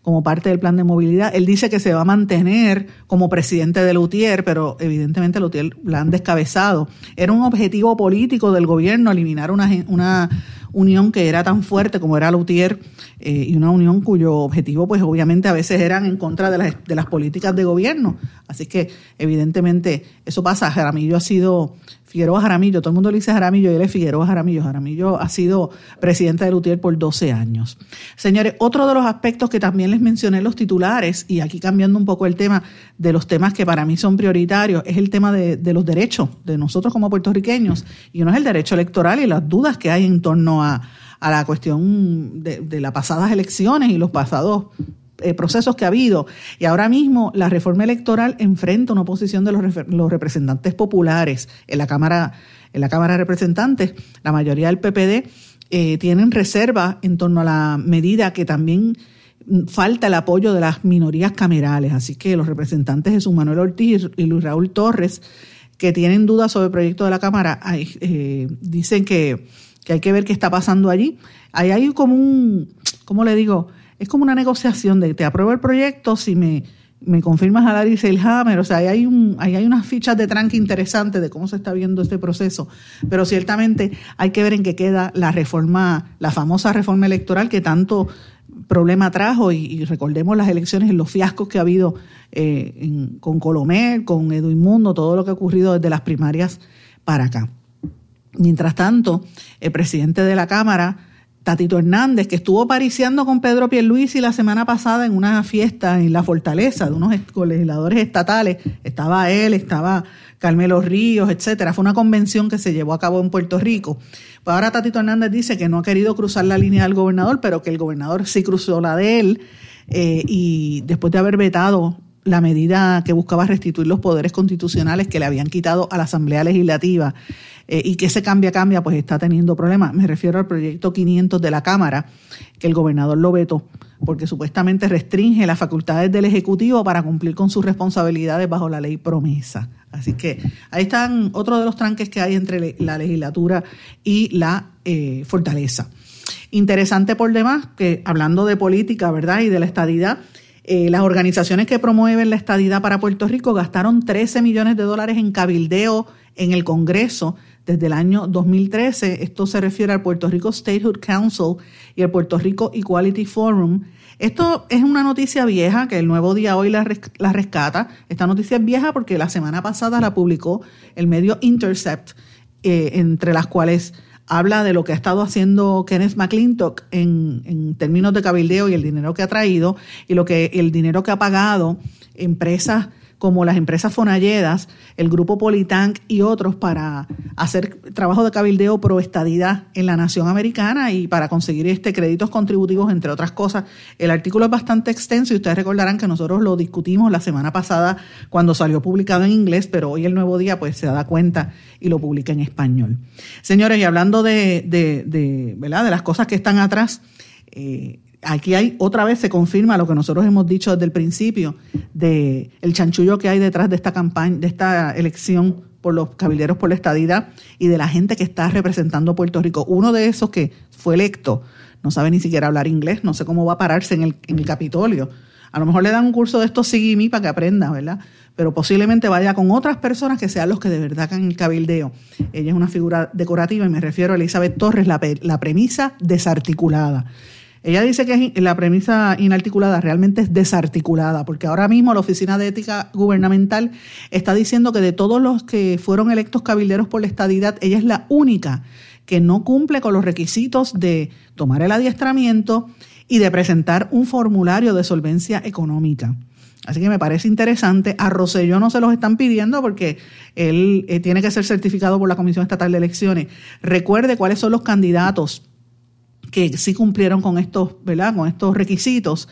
como parte del plan de movilidad. Él dice que se va a mantener como presidente del UTIER, pero evidentemente el UTIER la han descabezado. Era un objetivo político del gobierno eliminar una, una unión que era tan fuerte como era Lutier eh, y una unión cuyo objetivo pues obviamente a veces eran en contra de las, de las políticas de gobierno. Así que evidentemente eso pasa. Jaramillo ha sido, Figueroa Jaramillo, todo el mundo le dice Jaramillo y él es Figueroa Jaramillo. Jaramillo ha sido presidente de Lutier por 12 años. Señores, otro de los aspectos que también les mencioné en los titulares, y aquí cambiando un poco el tema de los temas que para mí son prioritarios, es el tema de, de los derechos de nosotros como puertorriqueños. Y uno es el derecho electoral y las dudas que hay en torno a, la cuestión de, las pasadas elecciones y los pasados eh, procesos que ha habido. Y ahora mismo la reforma electoral enfrenta una oposición de los, representantes populares en la Cámara, en la Cámara de Representantes. La mayoría del PPD eh, tienen reserva en torno a la medida que también falta el apoyo de las minorías camerales. Así que los representantes Jesús Manuel Ortiz y Luis Raúl Torres que tienen dudas sobre el proyecto de la Cámara eh, dicen que, hay que ver qué está pasando allí. Ahí hay como un, ¿cómo le digo? Es como una negociación de te apruebo el proyecto si me, me confirmas a Larry Selhammer. O sea, ahí hay, un, ahí hay unas fichas de tranque interesantes de cómo se está viendo este proceso. Pero ciertamente hay que ver en qué queda la reforma, la famosa reforma electoral que tanto problema trajo y, recordemos las elecciones y los fiascos que ha habido eh, con Colomer, con Edwin Mundo, todo lo que ha ocurrido desde las primarias para acá. Mientras tanto, el presidente de la Cámara, Tatito Hernández, que estuvo pariciando con Pedro Pierluisi la semana pasada en una fiesta en la Fortaleza de unos legisladores estatales, estaba él, estaba Carmelo Ríos, etcétera. Fue una convención que se llevó a cabo en Puerto Rico. Pues ahora Tatito Hernández dice que no ha querido cruzar la línea del gobernador, pero que el gobernador sí cruzó la de él eh, y después de haber vetado la medida que buscaba restituir los poderes constitucionales que le habían quitado a la Asamblea Legislativa eh, y que ese cambia, cambia, pues está teniendo problemas. Me refiero al proyecto 500 de la Cámara, que el gobernador lo vetó porque supuestamente restringe las facultades del Ejecutivo para cumplir con sus responsabilidades bajo la ley promesa. Así que ahí están otro de los tranques que hay entre la legislatura y la eh, fortaleza. Interesante por demás que hablando de política, ¿verdad? Y de la estadidad, eh, las organizaciones que promueven la estadidad para Puerto Rico gastaron 13 millones de dólares en cabildeo en el Congreso desde el año 2013. Esto se refiere al Puerto Rico Statehood Council y al Puerto Rico Equality Forum. Esto es una noticia vieja que el nuevo día hoy la, rescata. Esta noticia es vieja porque la semana pasada la publicó el medio Intercept, eh, entre las cuales habla de lo que ha estado haciendo Kenneth McClintock en, en, términos de cabildeo y el dinero que ha traído y lo que el dinero que ha pagado empresas como las empresas Fonalledas, el grupo Politank y otros para hacer trabajo de cabildeo pro estadidad en la nación americana y para conseguir este créditos contributivos, entre otras cosas. El artículo es bastante extenso y ustedes recordarán que nosotros lo discutimos la semana pasada cuando salió publicado en inglés, pero hoy el nuevo día pues se da cuenta y lo publica en español. Señores, y hablando de, de, de, ¿verdad? de las cosas que están atrás, eh, aquí hay otra vez se confirma lo que nosotros hemos dicho desde el principio de el chanchullo que hay detrás de esta campaña, de esta elección por los cabilderos por la estadidad y de la gente que está representando a Puerto Rico. Uno de esos que fue electo no sabe ni siquiera hablar inglés, no sé cómo va a pararse en el, en el Capitolio. A lo mejor le dan un curso de estos mí para que aprenda, ¿verdad? Pero posiblemente vaya con otras personas que sean los que de verdad hagan el cabildeo. Ella es una figura decorativa y me refiero a Elizabeth Torres, la, la premisa desarticulada. Ella dice que la premisa inarticulada realmente es desarticulada, porque ahora mismo la Oficina de Ética Gubernamental está diciendo que de todos los que fueron electos cabilderos por la estadidad, ella es la única que no cumple con los requisitos de tomar el adiestramiento y de presentar un formulario de solvencia económica. Así que me parece interesante. A Roselló no se los están pidiendo porque él eh, tiene que ser certificado por la Comisión Estatal de Elecciones. Recuerde cuáles son los candidatos que sí cumplieron con estos, ¿verdad? Con estos requisitos.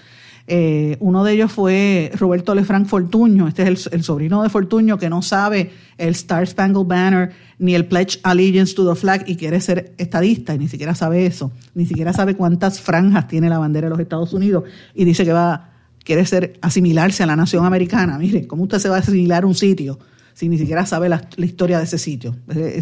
Eh, uno de ellos fue Roberto Lefranc Fortuño, este es el, sobrino de Fortuño que no sabe el Star Spangled Banner ni el Pledge Allegiance to the Flag y quiere ser estadista y ni siquiera sabe eso, ni siquiera sabe cuántas franjas tiene la bandera de los Estados Unidos y dice que va quiere ser asimilarse a la nación americana. Mire, ¿cómo usted se va a asimilar un sitio si ni siquiera sabe la, historia de ese sitio.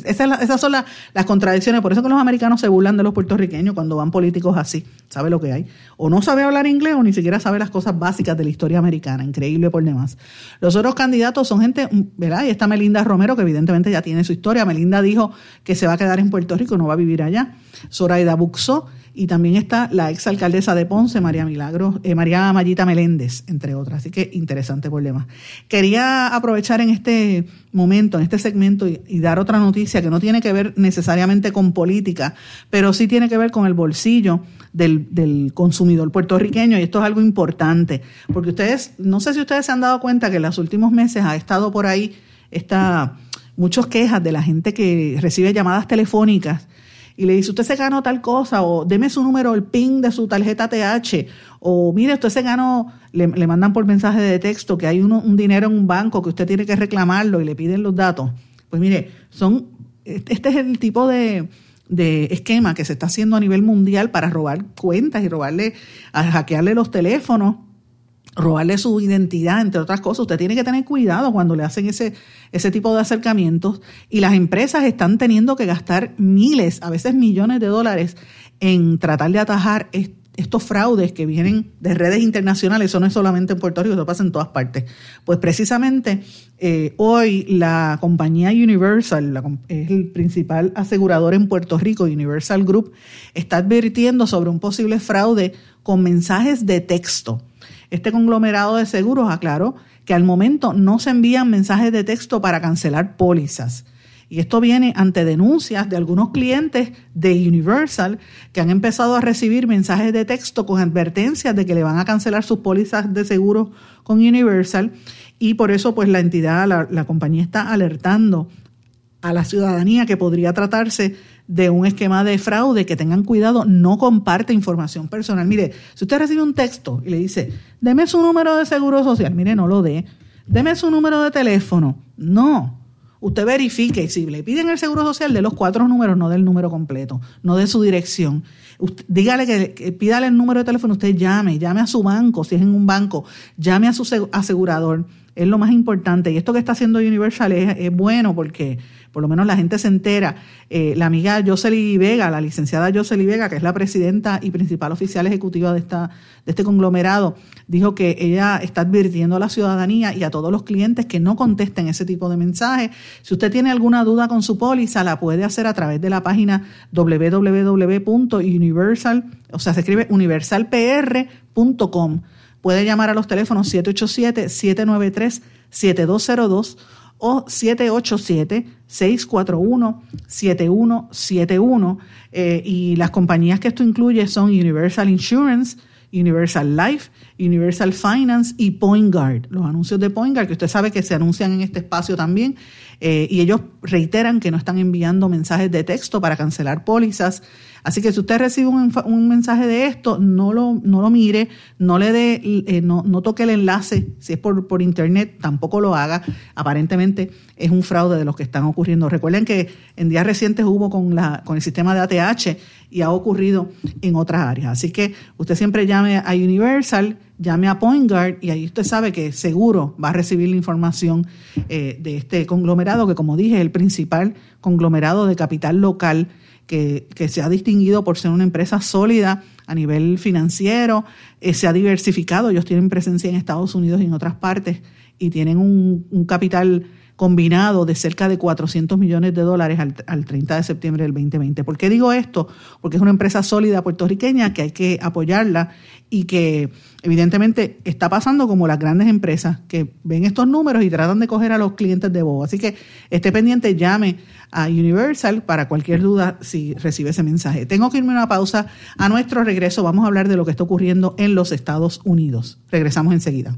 esas son las contradicciones, por eso que los americanos se burlan de los puertorriqueños cuando van políticos así, sabe lo que hay. O no sabe hablar inglés o ni siquiera sabe las cosas básicas de la historia americana, increíble por demás. Los otros candidatos son gente, ¿verdad? Y está Melinda Romero, que evidentemente ya tiene su historia. Melinda dijo que se va a quedar en Puerto Rico, no va a vivir allá. Zoraida Buxó, y también está la exalcaldesa de Ponce, María Milagros, eh, María Mayita Meléndez, entre otras. Así que interesante problema. Quería aprovechar en este momento, en este segmento, y, dar otra noticia que no tiene que ver necesariamente con política, pero sí tiene que ver con el bolsillo del, del consumidor puertorriqueño, y esto es algo importante, porque ustedes, no sé si ustedes se han dado cuenta que en los últimos meses ha estado por ahí esta, muchas quejas de la gente que recibe llamadas telefónicas y le dice, usted se ganó tal cosa, o deme su número, el PIN de su tarjeta TH, o mire, usted se ganó, le, mandan por mensaje de texto que hay un dinero en un banco que usted tiene que reclamarlo y le piden los datos. Pues mire, son, este es el tipo de, de esquema que se está haciendo a nivel mundial para robar cuentas y robarle, hackearle los teléfonos robarle su identidad, entre otras cosas. Usted tiene que tener cuidado cuando le hacen ese, ese tipo de acercamientos y las empresas están teniendo que gastar miles, a veces millones de dólares en tratar de atajar estos fraudes que vienen de redes internacionales, eso no es solamente en Puerto Rico, eso pasa en todas partes. Pues precisamente eh, hoy la compañía Universal, es el principal asegurador en Puerto Rico, Universal Group, está advirtiendo sobre un posible fraude con mensajes de texto. Este conglomerado de seguros aclaró que al momento no se envían mensajes de texto para cancelar pólizas. Y esto viene ante denuncias de algunos clientes de Universal que han empezado a recibir mensajes de texto con advertencias de que le van a cancelar sus pólizas de seguro con Universal. Y por eso, pues la entidad, la, la compañía está alertando a la ciudadanía que podría tratarse de un esquema de fraude, que tengan cuidado, no comparte información personal. Mire, si usted recibe un texto y le dice, deme su número de seguro social, mire, no lo dé, deme su número de teléfono, no. Usted verifique, si le piden el seguro social, de los cuatro números, no del número completo, no de su dirección. dígale que, que, pídale el número de teléfono, usted llame, llame a su banco, si es en un banco, llame a su asegurador, es lo más importante. Y esto que está haciendo Universal es bueno porque por lo menos la gente se entera. Eh, la amiga Jocely Vega, la licenciada Jocely Vega, que es la presidenta y principal oficial ejecutiva de, esta, de este conglomerado, dijo que ella está advirtiendo a la ciudadanía y a todos los clientes que no contesten ese tipo de mensajes. Si usted tiene alguna duda con su póliza, la puede hacer a través de la página www.universal, o sea, se escribe universalpr.com. Puede llamar a los teléfonos 787-793-7202 o 787-641-7171. Eh, y las compañías que esto incluye son Universal Insurance, Universal Life, Universal Finance y Point Guard. Los anuncios de Point Guard, que usted sabe que se anuncian en este espacio también, eh, y ellos reiteran que no están enviando mensajes de texto para cancelar pólizas Así que si usted recibe un, mensaje de esto, no lo, no lo mire, no le dé, eh, no, no, toque el enlace, si es por, por internet, tampoco lo haga. Aparentemente es un fraude de los que están ocurriendo. Recuerden que en días recientes hubo con, la, con el sistema de ATH y ha ocurrido en otras áreas. Así que usted siempre llame a Universal, llame a PointGuard y ahí usted sabe que seguro va a recibir la información eh, de este conglomerado, que como dije es el principal conglomerado de capital local que, se ha distinguido por ser una empresa sólida a nivel financiero, eh, se ha diversificado, ellos tienen presencia en Estados Unidos y en otras partes y tienen un, capital combinado de cerca de 400 millones de dólares al, al, 30 de septiembre del 2020. ¿Por qué digo esto? Porque es una empresa sólida puertorriqueña que hay que apoyarla y que evidentemente está pasando como las grandes empresas que ven estos números y tratan de coger a los clientes de bobo. Así que esté pendiente, llame a Universal para cualquier duda si recibe ese mensaje. Tengo que irme a una pausa. A nuestro regreso vamos a hablar de lo que está ocurriendo en los Estados Unidos. Regresamos enseguida.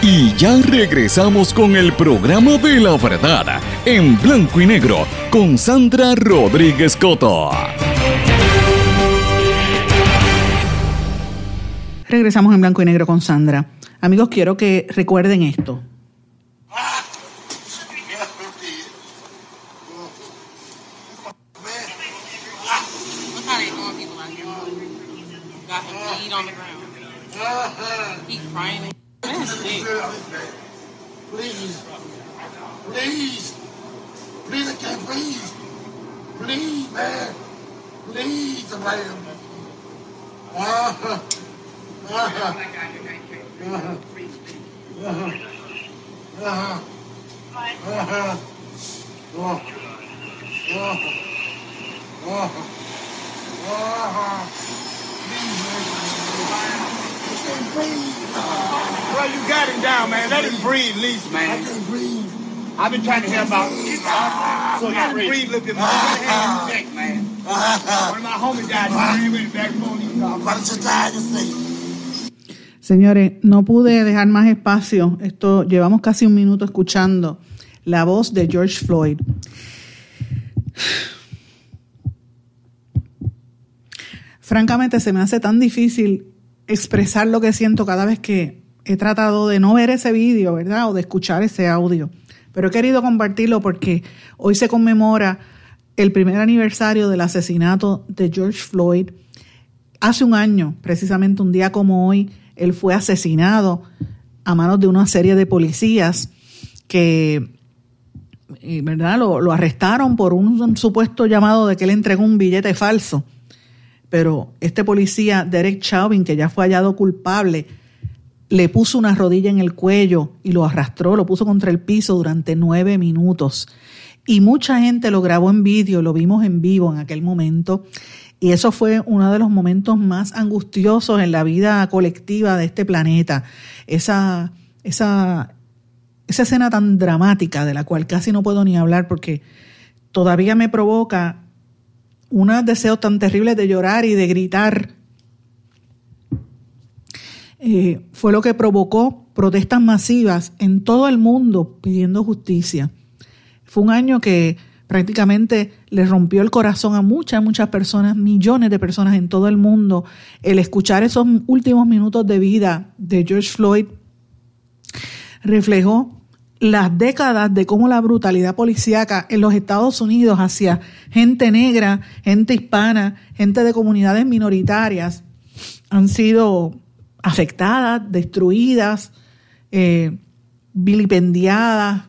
Y ya regresamos con el programa de la verdad en blanco y negro con Sandra Rodríguez Coto. Regresamos en blanco y negro con Sandra. Amigos, quiero que recuerden esto. He's crying. Please. Please. Please, I can't breathe. Please, man. Please, man. Uh-huh. Uh-huh. Uh-huh. Uh-huh. Uh-huh. Uh-huh. Oh. Oh. Oh. Oh. Please, man. Well, you got him down, man. Let him breathe, at least, man. I can't breathe. I've been trying to help out. So he can breathe a little bit more. Neck, man. One of my homies died. He went back home. Señores, no pude dejar más espacio. Esto llevamos casi un minuto escuchando la voz de George Floyd. *sighs* Francamente, se me hace tan difícil expresar lo que siento cada vez que he tratado de no ver ese vídeo, ¿verdad? O de escuchar ese audio. Pero he querido compartirlo porque hoy se conmemora el primer aniversario del asesinato de George Floyd. Hace un año, precisamente un día como hoy, él fue asesinado a manos de una serie de policías que eh, ¿verdad? Lo, lo, arrestaron por un supuesto llamado de que él entregó un billete falso pero este policía, Derek Chauvin, que ya fue hallado culpable, le puso una rodilla en el cuello y lo arrastró, lo puso contra el piso durante nueve minutos. Y mucha gente lo grabó en vídeo, lo vimos en vivo en aquel momento. Y eso fue uno de los momentos más angustiosos en la vida colectiva de este planeta. Esa, esa, esa escena tan dramática de la cual casi no puedo ni hablar porque todavía me provoca unos deseos tan terribles de llorar y de gritar, eh, fue lo que provocó protestas masivas en todo el mundo pidiendo justicia. Fue un año que prácticamente le rompió el corazón a muchas, muchas personas, millones de personas en todo el mundo. El escuchar esos últimos minutos de vida de George Floyd reflejó las décadas de cómo la brutalidad policíaca en los Estados Unidos hacia gente negra, gente hispana, gente de comunidades minoritarias han sido afectadas, destruidas, eh, vilipendiadas,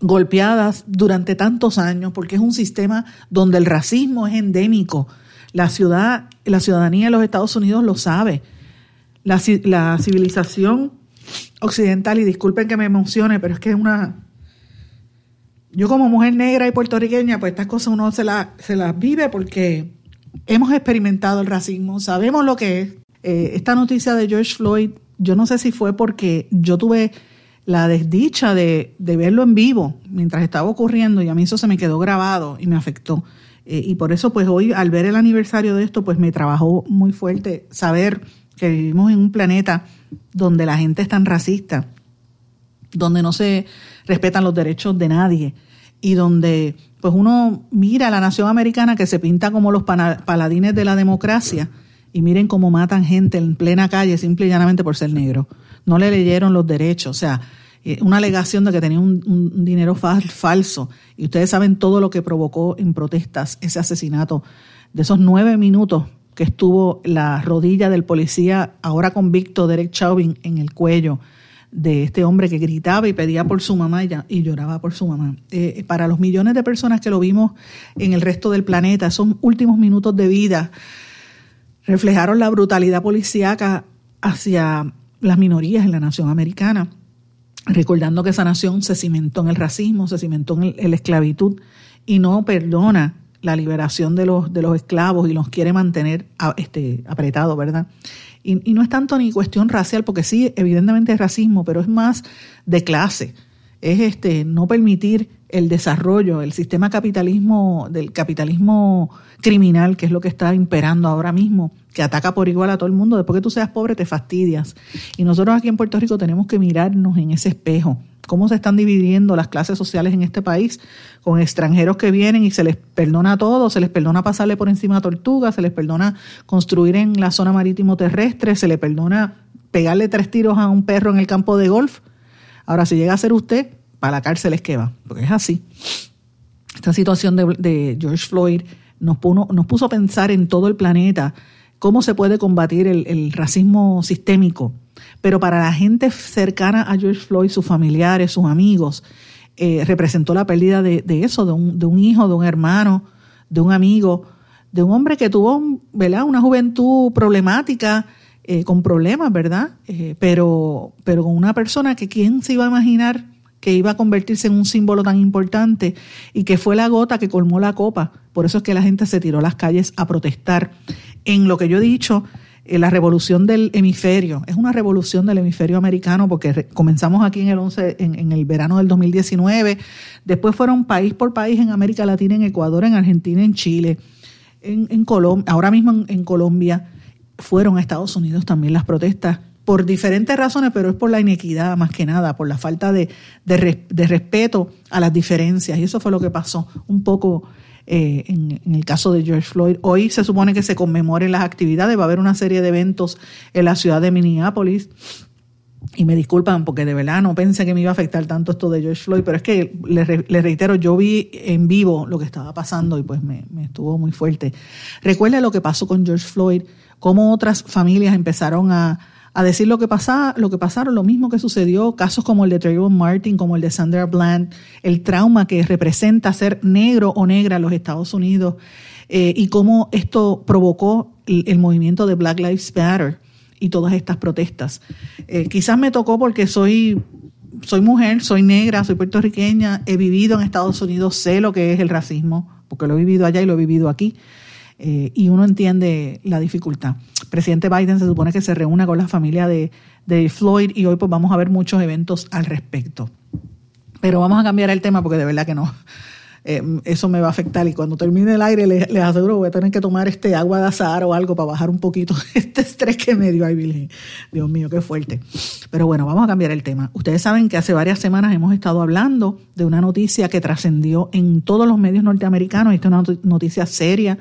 golpeadas durante tantos años, porque es un sistema donde el racismo es endémico. La ciudad, la ciudadanía de los Estados Unidos lo sabe. La, la civilización occidental, y disculpen que me emocione, pero es que es una... Yo como mujer negra y puertorriqueña, pues estas cosas uno se, se las vive porque hemos experimentado el racismo, sabemos lo que es. Eh, esta noticia de George Floyd, yo no sé si fue porque yo tuve la desdicha de, verlo en vivo mientras estaba ocurriendo y a mí eso se me quedó grabado y me afectó. Eh, y por eso pues hoy al ver el aniversario de esto pues me trabajó muy fuerte saber que vivimos en un planeta donde la gente es tan racista, donde no se respetan los derechos de nadie y donde pues uno mira a la nación americana que se pinta como los paladines de la democracia y miren cómo matan gente en plena calle simple y llanamente por ser negro. No le leyeron los derechos, o sea, eh, una alegación de que tenía un, un dinero falso y ustedes saben todo lo que provocó en protestas ese asesinato de esos nueve minutos que estuvo la rodilla del policía, ahora convicto Derek Chauvin, en el cuello de este hombre que gritaba y pedía por su mamá y, lloraba por su mamá. Eh, para los millones de personas que lo vimos en el resto del planeta, esos últimos minutos de vida reflejaron la brutalidad policíaca hacia las minorías en la nación americana, recordando que esa nación se cimentó en el racismo, se cimentó en, la esclavitud y no perdona la liberación de los, de los esclavos y los quiere mantener este, apretados, ¿verdad? Y, y, no es tanto ni cuestión racial, porque sí, evidentemente es racismo, pero es más de clase. Es este, no permitir el desarrollo, el sistema capitalismo, del capitalismo criminal, que es lo que está imperando ahora mismo, que ataca por igual a todo el mundo. Después que tú seas pobre, te fastidias. Y nosotros aquí en Puerto Rico tenemos que mirarnos en ese espejo. Cómo se están dividiendo las clases sociales en este país, con extranjeros que vienen y se les perdona todo, se les perdona pasarle por encima a tortugas, se les perdona construir en la zona marítimo terrestre, se le perdona pegarle tres tiros a un perro en el campo de golf. Ahora, si llega a ser usted, a la cárcel es que va, porque es así. Esta situación de, George Floyd nos puso a pensar en todo el planeta cómo se puede combatir el, racismo sistémico. Pero para la gente cercana a George Floyd, sus familiares, sus amigos, eh, representó la pérdida de, eso, de un, hijo, de un hermano, de un amigo, de un hombre que tuvo ¿verdad? una juventud problemática, eh, con problemas, ¿verdad? Eh, pero, pero con una persona que quién se iba a imaginar que iba a convertirse en un símbolo tan importante y que fue la gota que colmó la copa. Por eso es que la gente se tiró a las calles a protestar. En lo que yo he dicho, la revolución del hemisferio, es una revolución del hemisferio americano porque comenzamos aquí en el 11, en, el verano del 2019, después fueron país por país en América Latina, en Ecuador, en Argentina, en Chile, en, Colombia, ahora mismo en Colombia, fueron a Estados Unidos también las protestas por diferentes razones, pero es por la inequidad más que nada, por la falta de, respeto a las diferencias. Y eso fue lo que pasó un poco eh, en, el caso de George Floyd. Hoy se supone que se conmemoren las actividades, va a haber una serie de eventos en la ciudad de Minneapolis. Y me disculpan porque de verdad no pensé que me iba a afectar tanto esto de George Floyd, pero es que les, reitero, yo vi en vivo lo que estaba pasando y pues me, me estuvo muy fuerte. Recuerda lo que pasó con George Floyd, cómo otras familias empezaron a, a decir lo que, pasa, lo que pasaron, lo mismo que sucedió, casos como el de Trayvon Martin, como el de Sandra Bland, el trauma que representa ser negro o negra en los Estados Unidos eh, y cómo esto provocó el, movimiento de Black Lives Matter y todas estas protestas. Eh, quizás me tocó porque soy soy mujer, soy negra, soy puertorriqueña, he vivido en Estados Unidos, sé lo que es el racismo, porque lo he vivido allá y lo he vivido aquí. Eh, y uno entiende la dificultad. Presidente Biden se supone que se reúna con la familia de, Floyd y hoy pues vamos a ver muchos eventos al respecto. Pero vamos a cambiar el tema porque de verdad que no. *laughs* Eh, eso me va a afectar y cuando termine el aire les, aseguro voy a tener que tomar este agua de azar o algo para bajar un poquito *laughs* este estrés que me dio. Ay, Dios mío, qué fuerte. Pero bueno, vamos a cambiar el tema. Ustedes saben que hace varias semanas hemos estado hablando de una noticia que trascendió en todos los medios norteamericanos. Esta es una noticia seria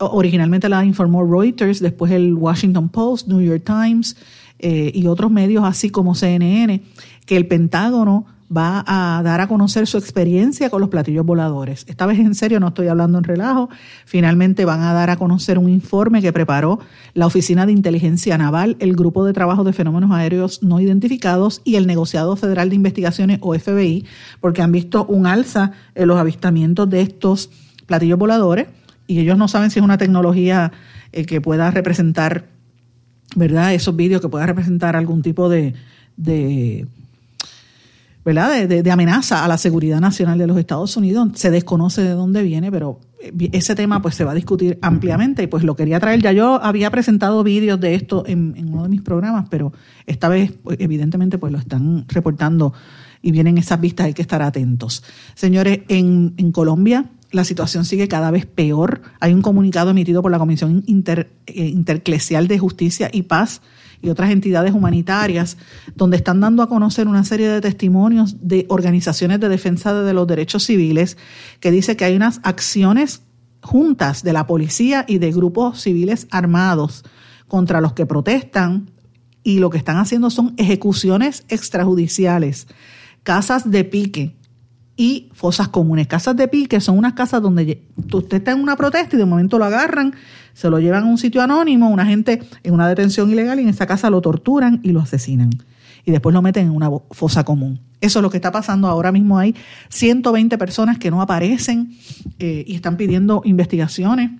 originalmente la informó Reuters, después el Washington Post, New York Times eh, y otros medios así como CNN, que el Pentágono va a dar a conocer su experiencia con los platillos voladores. Esta vez en serio, no estoy hablando en relajo. Finalmente van a dar a conocer un informe que preparó la Oficina de Inteligencia Naval, el Grupo de Trabajo de Fenómenos Aéreos No Identificados y el Negociado Federal de Investigaciones o FBI, porque han visto un alza en los avistamientos de estos platillos voladores y ellos no saben si es una tecnología eh, que pueda representar, ¿verdad? Esos vídeos que pueda representar algún tipo de, ¿verdad? De, de, amenaza a la seguridad nacional de los Estados Unidos. Se desconoce de dónde viene, pero eh, ese tema pues se va a discutir ampliamente y pues lo quería traer. Ya yo había presentado vídeos de esto en, uno de mis programas, pero esta vez pues, evidentemente pues lo están reportando y vienen esas vistas, hay que estar atentos. Señores, en Colombia la situación sigue cada vez peor. Hay un comunicado emitido por la Comisión Inter, eh, Interclesial de Justicia y Paz y otras entidades humanitarias, donde están dando a conocer una serie de testimonios de organizaciones de defensa de los derechos civiles, que dice que hay unas acciones juntas de la policía y de grupos civiles armados contra los que protestan y lo que están haciendo son ejecuciones extrajudiciales, casas de pique, y fosas comunes. Casas de pique son unas casas donde usted está en una protesta y de momento lo agarran, se lo llevan a un sitio anónimo, una gente en una detención ilegal y en esa casa lo torturan y lo asesinan. Y después lo meten en una fosa común. Eso es lo que está pasando ahora mismo. Hay 120 personas que no aparecen eh, y están pidiendo investigaciones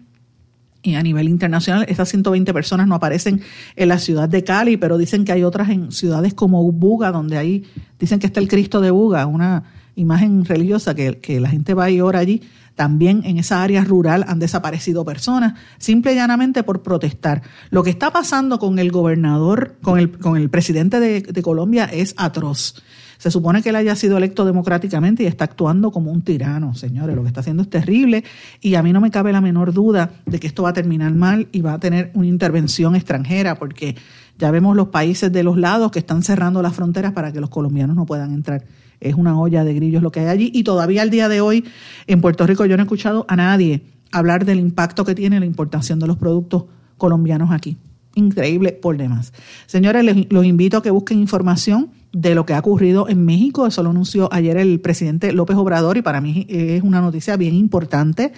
Y a nivel internacional, esas 120 personas no aparecen en la ciudad de Cali, pero dicen que hay otras en ciudades como Buga, donde ahí dicen que está el Cristo de Buga, una imagen religiosa que, la gente va y ora allí. También en esa área rural han desaparecido personas, simple y llanamente por protestar. Lo que está pasando con el gobernador, con el, con el presidente de, de Colombia es atroz. Se supone que él haya sido electo democráticamente y está actuando como un tirano, señores. Lo que está haciendo es terrible y a mí no me cabe la menor duda de que esto va a terminar mal y va a tener una intervención extranjera porque ya vemos los países de los lados que están cerrando las fronteras para que los colombianos no puedan entrar. Es una olla de grillos lo que hay allí y todavía al día de hoy en Puerto Rico yo no he escuchado a nadie hablar del impacto que tiene la importación de los productos colombianos aquí. Increíble por demás. Señores, los invito a que busquen información de lo que ha ocurrido en México. Eso lo anunció ayer el presidente López Obrador y para mí es una noticia bien importante.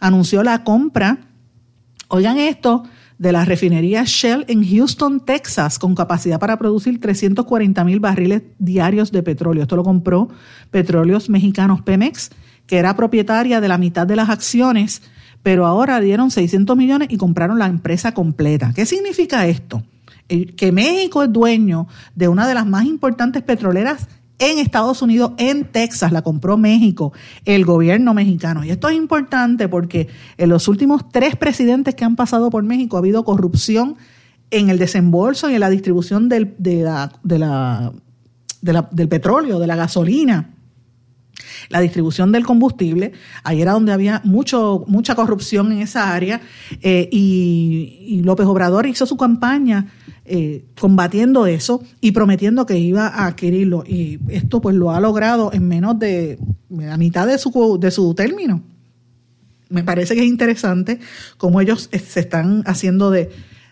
Anunció la compra, oigan esto, de la refinería Shell en Houston, Texas, con capacidad para producir 340 mil barriles diarios de petróleo. Esto lo compró Petróleos Mexicanos Pemex, que era propietaria de la mitad de las acciones, pero ahora dieron 600 millones y compraron la empresa completa. ¿Qué significa esto? que México es dueño de una de las más importantes petroleras en Estados Unidos, en Texas, la compró México, el gobierno mexicano. Y esto es importante porque en los últimos tres presidentes que han pasado por México ha habido corrupción en el desembolso y en la distribución del, del petróleo, de la gasolina la distribución del combustible. Ahí era donde había mucho, mucha corrupción en esa área eh, y, López Obrador hizo su campaña eh, combatiendo eso y prometiendo que iba a adquirirlo. Y esto pues lo ha logrado en menos de la mitad de su, de su término. Me parece que es interesante cómo ellos se están haciendo de,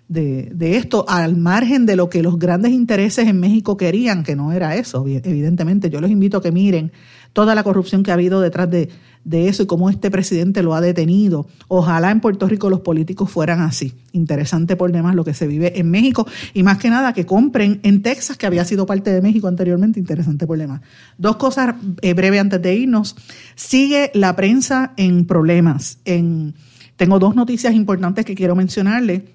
de, de, esto al margen de lo que los grandes intereses en México querían, que no era eso, evidentemente. Yo los invito a que miren toda la corrupción que ha habido detrás de, eso y cómo este presidente lo ha detenido. Ojalá en Puerto Rico los políticos fueran así. Interesante por demás lo que se vive en México y más que nada que compren en Texas, que había sido parte de México anteriormente. Interesante por demás. Dos cosas eh, breves antes de irnos. Sigue la prensa en problemas. En, tengo dos noticias importantes que quiero mencionarle.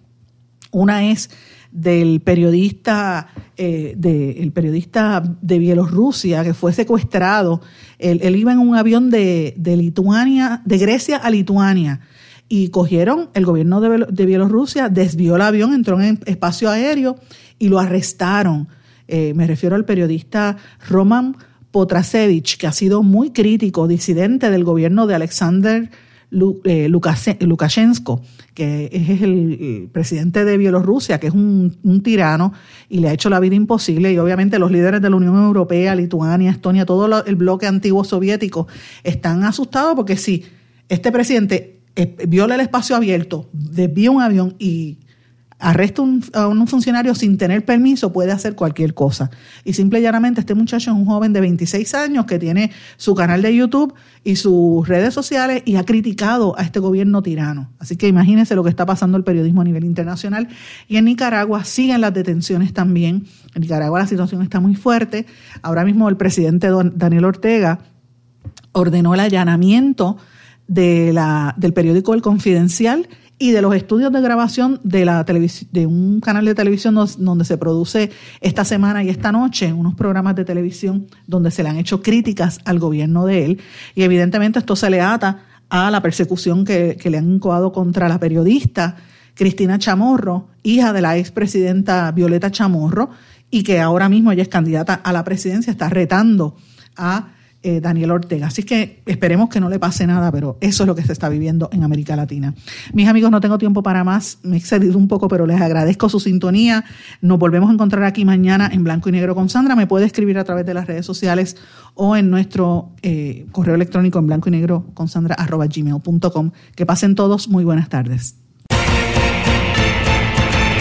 Una es del periodista, eh, de, el periodista de Bielorrusia que fue secuestrado. Él, iba en un avión de, de, Lituania, de Grecia a Lituania. Y cogieron, el gobierno de, de Bielorrusia desvió el avión, entró en espacio aéreo y lo arrestaron. Eh, me refiero al periodista Roman Potrasevich, que ha sido muy crítico, disidente del gobierno de Alexander Lukashenko, que es el, presidente de Bielorrusia, que es un, tirano y le ha hecho la vida imposible. Y obviamente los líderes de la Unión Europea, Lituania, Estonia, todo el bloque antiguo soviético están asustados porque si este presidente eh, viola el espacio abierto, desvía un avión y arresta a un funcionario sin tener permiso, puede hacer cualquier cosa. Y simple y llanamente este muchacho es un joven de 26 años que tiene su canal de YouTube y sus redes sociales y ha criticado a este gobierno tirano. Así que imagínense lo que está pasando el periodismo a nivel internacional. Y en Nicaragua siguen las detenciones también. En Nicaragua la situación está muy fuerte. Ahora mismo el presidente Daniel Ortega ordenó el allanamiento de la, del periódico El Confidencial y de los estudios de grabación de, la de un canal de televisión donde se produce esta semana y esta noche unos programas de televisión donde se le han hecho críticas al gobierno de él. Y evidentemente esto se le ata a la persecución que, le han incoado contra la periodista Cristina Chamorro, hija de la expresidenta Violeta Chamorro, y que ahora mismo ella es candidata a la presidencia, está retando a eh, Daniel Ortega. Así que esperemos que no le pase nada, pero eso es lo que se está viviendo en América Latina. Mis amigos, no tengo tiempo para más, me he excedido un poco, pero les agradezco su sintonía. Nos volvemos a encontrar aquí mañana en blanco y negro con Sandra. Me puede escribir a través de las redes sociales o en nuestro eh, correo electrónico en blanco y negro con Sandra arroba gmail.com. Que pasen todos muy buenas tardes.